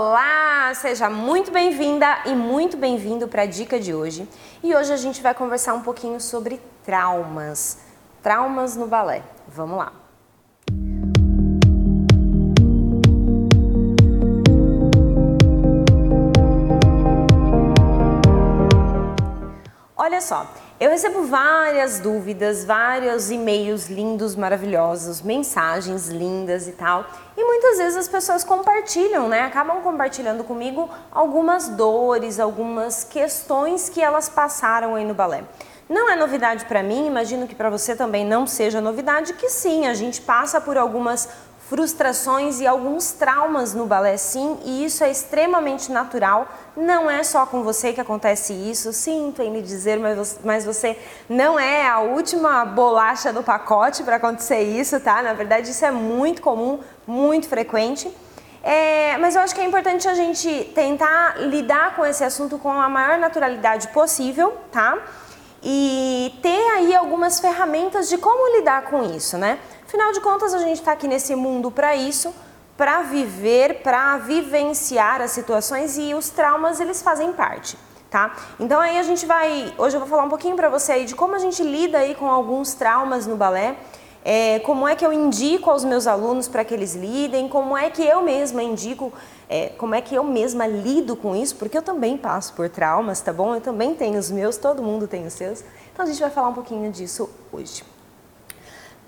Olá, seja muito bem-vinda e muito bem-vindo para a dica de hoje. E hoje a gente vai conversar um pouquinho sobre traumas, traumas no balé. Vamos lá. Olha só, eu recebo várias dúvidas, vários e-mails lindos, maravilhosos, mensagens lindas e tal. E muitas vezes as pessoas compartilham, né? Acabam compartilhando comigo algumas dores, algumas questões que elas passaram aí no balé. Não é novidade para mim, imagino que para você também não seja novidade, que sim, a gente passa por algumas frustrações e alguns traumas no balé sim, e isso é extremamente natural. Não é só com você que acontece isso, sinto em lhe dizer, mas você não é a última bolacha do pacote para acontecer isso, tá? Na verdade, isso é muito comum, muito frequente. É, mas eu acho que é importante a gente tentar lidar com esse assunto com a maior naturalidade possível, tá? E ter aí algumas ferramentas de como lidar com isso, né? Afinal de contas, a gente está aqui nesse mundo para isso, para viver, para vivenciar as situações e os traumas eles fazem parte, tá? Então aí a gente vai, hoje eu vou falar um pouquinho para você aí de como a gente lida aí com alguns traumas no balé, é, como é que eu indico aos meus alunos para que eles lidem, como é que eu mesma indico, é, como é que eu mesma lido com isso, porque eu também passo por traumas, tá bom? Eu também tenho os meus, todo mundo tem os seus. Então a gente vai falar um pouquinho disso hoje.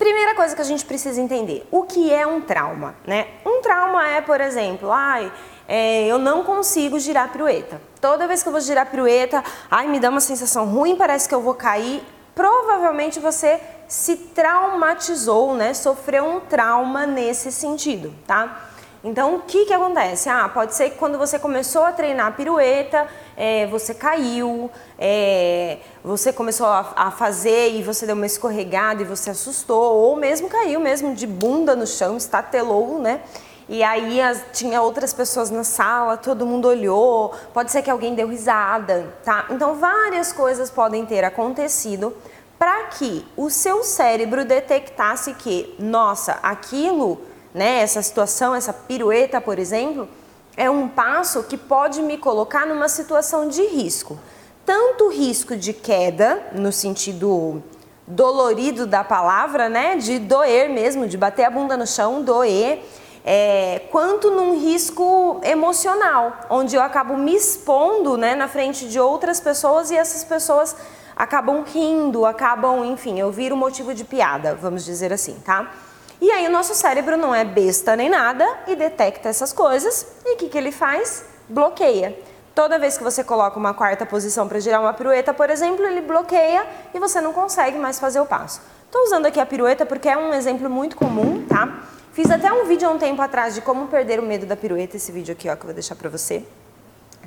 Primeira coisa que a gente precisa entender, o que é um trauma, né? Um trauma é, por exemplo, ai, é, eu não consigo girar pirueta. Toda vez que eu vou girar pirueta, ai, me dá uma sensação ruim, parece que eu vou cair. Provavelmente você se traumatizou, né? Sofreu um trauma nesse sentido, tá? Então, o que que acontece? Ah, pode ser que quando você começou a treinar pirueta, é, você caiu, é, você começou a, a, fazer e você deu uma escorregada e você assustou, ou mesmo caiu mesmo de bunda no chão, estatelou, né? E aí as, tinha outras pessoas na sala, todo mundo olhou, pode ser que alguém deu risada, tá? Então, várias coisas podem ter acontecido para que o seu cérebro detectasse que, nossa, aquilo né? Essa situação, essa pirueta, por exemplo, é um passo que pode me colocar numa situação de risco. Tanto risco de queda, no sentido dolorido da palavra, né? De doer mesmo, de bater a bunda no chão, doer, é, quanto num risco emocional, onde eu acabo me expondo né, na frente de outras pessoas e essas pessoas acabam rindo, acabam, enfim, eu viro motivo de piada, vamos dizer assim, tá? E aí o nosso cérebro não é besta nem nada e detecta essas coisas. E o que, que ele faz? Bloqueia. Toda vez que você coloca uma quarta posição para girar uma pirueta, por exemplo, ele bloqueia e você não consegue mais fazer o passo. Estou usando aqui a pirueta porque é um exemplo muito comum, tá? Fiz até um vídeo há um tempo atrás de como perder o medo da pirueta, esse vídeo aqui ó, que eu vou deixar para você,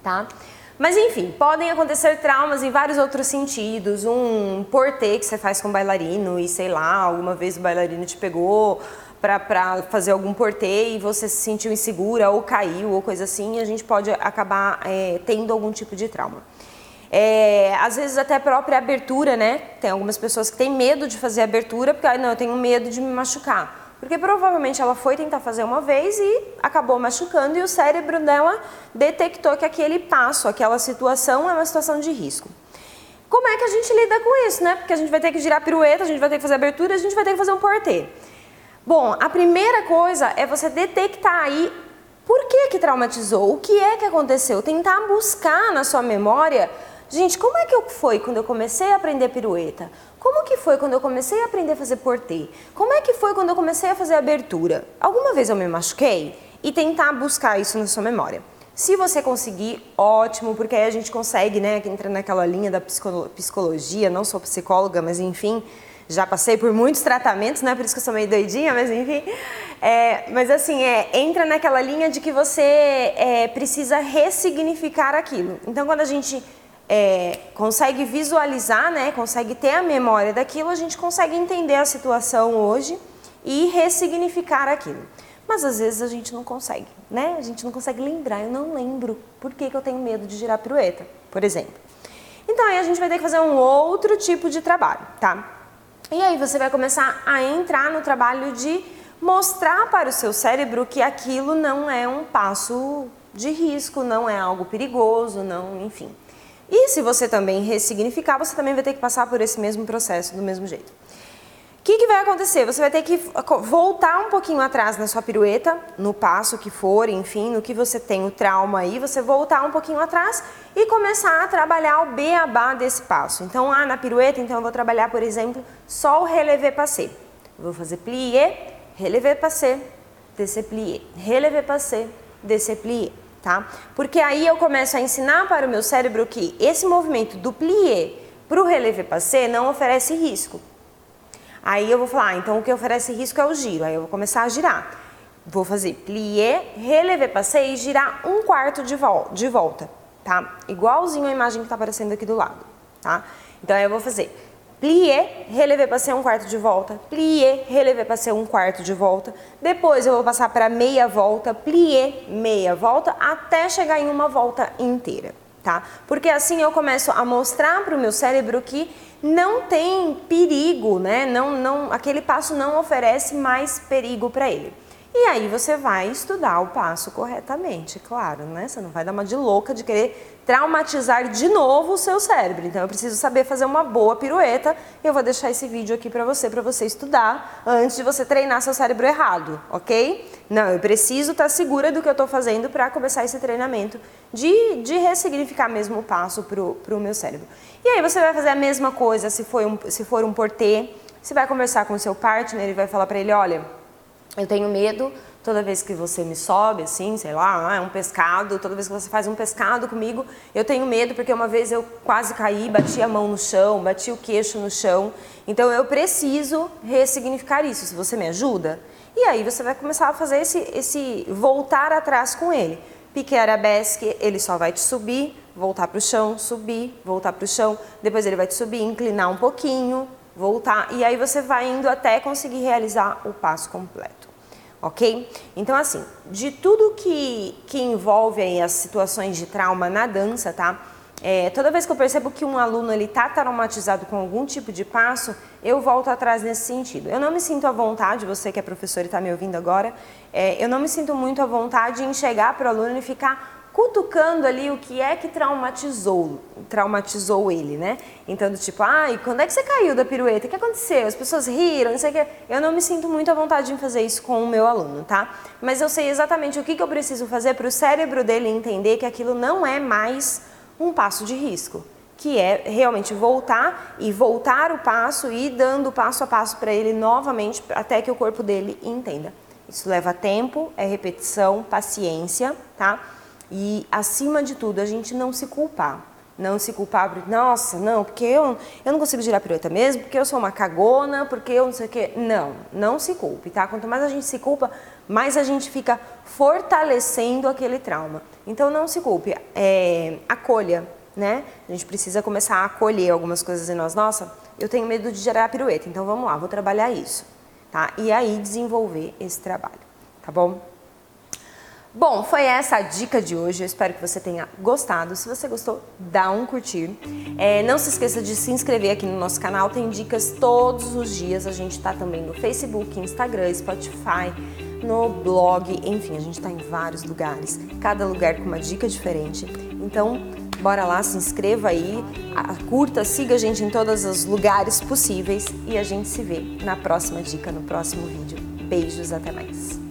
tá? Mas enfim, podem acontecer traumas em vários outros sentidos. Um portê que você faz com bailarino e sei lá, alguma vez o bailarino te pegou para fazer algum portê e você se sentiu insegura ou caiu ou coisa assim, a gente pode acabar é, tendo algum tipo de trauma. É, às vezes até a própria abertura, né? Tem algumas pessoas que têm medo de fazer abertura porque, ah, não, eu tenho medo de me machucar. Porque provavelmente ela foi tentar fazer uma vez e acabou machucando e o cérebro dela detectou que aquele passo, aquela situação é uma situação de risco. Como é que a gente lida com isso, né? Porque a gente vai ter que girar pirueta, a gente vai ter que fazer abertura, a gente vai ter que fazer um portê. Bom, a primeira coisa é você detectar aí por que que traumatizou, o que é que aconteceu, tentar buscar na sua memória Gente, como é que foi quando eu comecei a aprender pirueta? Como que foi quando eu comecei a aprender a fazer portê? Como é que foi quando eu comecei a fazer abertura? Alguma vez eu me machuquei? E tentar buscar isso na sua memória. Se você conseguir, ótimo, porque aí a gente consegue, né, que entra naquela linha da psicologia, não sou psicóloga, mas enfim, já passei por muitos tratamentos, né, por isso que eu sou meio doidinha, mas enfim. É, mas assim, é, entra naquela linha de que você é, precisa ressignificar aquilo. Então, quando a gente é, consegue visualizar, né, consegue ter a memória daquilo, a gente consegue entender a situação hoje e ressignificar aquilo. Mas às vezes a gente não consegue, né? A gente não consegue lembrar. Eu não lembro por que, que eu tenho medo de girar pirueta, por exemplo. Então aí a gente vai ter que fazer um outro tipo de trabalho, tá? E aí você vai começar a entrar no trabalho de mostrar para o seu cérebro que aquilo não é um passo de risco, não é algo perigoso, não, enfim. E se você também ressignificar, você também vai ter que passar por esse mesmo processo do mesmo jeito. O que, que, vai acontecer? Você vai ter que voltar um pouquinho atrás na sua pirueta, no passo que for, enfim, no que você tem o trauma aí, você voltar um pouquinho atrás e começar a trabalhar o beabá desse passo. Então, ah, na pirueta, então eu vou trabalhar, por exemplo, só o relevé passé. vou fazer plié, relevé passé, descer plié, relevé passé, descer plié tá? Porque aí eu começo a ensinar para o meu cérebro que esse movimento do plié para o relevé passé não oferece risco. Aí eu vou falar, ah, então o que oferece risco é o giro. Aí eu vou começar a girar. Vou fazer plié, relevé passé e girar um quarto de, vol de volta, tá? Igualzinho a imagem que está aparecendo aqui do lado, tá? Então aí eu vou fazer plié, relevé passé um quarto de volta, plié, relevé passé um quarto de volta. Depois eu vou passar para meia volta, plié, meia volta, até chegar em uma volta inteira, tá? Porque assim eu começo a mostrar para o meu cérebro que não tem perigo, né? Não, não, aquele passo não oferece mais perigo para ele. E aí você vai estudar o passo corretamente, claro, né? Você não vai dar uma de louca de querer traumatizar de novo o seu cérebro. Então eu preciso saber fazer uma boa pirueta. Eu vou deixar esse vídeo aqui para você, para você estudar antes de você treinar seu cérebro errado, ok? Não, eu preciso estar tá segura do que eu estou fazendo para começar esse treinamento de, de ressignificar mesmo o passo para o meu cérebro. E aí você vai fazer a mesma coisa se for um, se for um portê. Você vai conversar com o seu partner e vai falar para ele, olha eu tenho medo toda vez que você me sobe, assim, sei lá, é um pescado, toda vez que você faz um pescado comigo, eu tenho medo porque uma vez eu quase caí, bati a mão no chão, bati o queixo no chão. Então eu preciso ressignificar isso. Se você me ajuda, e aí você vai começar a fazer esse, esse voltar atrás com ele. Pique arabesque, ele só vai te subir, voltar para o chão, subir, voltar para o chão, depois ele vai te subir, inclinar um pouquinho, voltar, e aí você vai indo até conseguir realizar o passo completo. Ok? Então, assim, de tudo que, que envolve aí as situações de trauma na dança, tá? É, toda vez que eu percebo que um aluno ele está traumatizado com algum tipo de passo, eu volto atrás nesse sentido. Eu não me sinto à vontade, você que é professor e está me ouvindo agora, é, eu não me sinto muito à vontade em chegar para o aluno e ficar cutucando ali o que é que traumatizou, traumatizou ele, né? Então, do tipo, ai, quando é que você caiu da pirueta? O que aconteceu? As pessoas riram, não sei o que. Eu não me sinto muito à vontade em fazer isso com o meu aluno, tá? Mas eu sei exatamente o que, que eu preciso fazer para o cérebro dele entender que aquilo não é mais um passo de risco, que é realmente voltar e voltar o passo e ir dando passo a passo para ele novamente até que o corpo dele entenda. Isso leva tempo, é repetição, paciência, tá? E, acima de tudo, a gente não se culpar. Não se culpar por, nossa, não, porque eu, eu não consigo girar pirueta mesmo, porque eu sou uma cagona, porque eu não sei o quê. Não, não se culpe, tá? Quanto mais a gente se culpa, mais a gente fica fortalecendo aquele trauma. Então, não se culpe, é, acolha, né? A gente precisa começar a acolher algumas coisas em nós. Nossa, eu tenho medo de gerar pirueta, então vamos lá, vou trabalhar isso, tá? E aí desenvolver esse trabalho, tá bom? Bom, foi essa a dica de hoje. Eu espero que você tenha gostado. Se você gostou, dá um curtir. É, não se esqueça de se inscrever aqui no nosso canal. Tem dicas todos os dias. A gente está também no Facebook, Instagram, Spotify, no blog. Enfim, a gente está em vários lugares. Cada lugar com uma dica diferente. Então, bora lá, se inscreva aí, curta, siga a gente em todos os lugares possíveis e a gente se vê na próxima dica, no próximo vídeo. Beijos, até mais.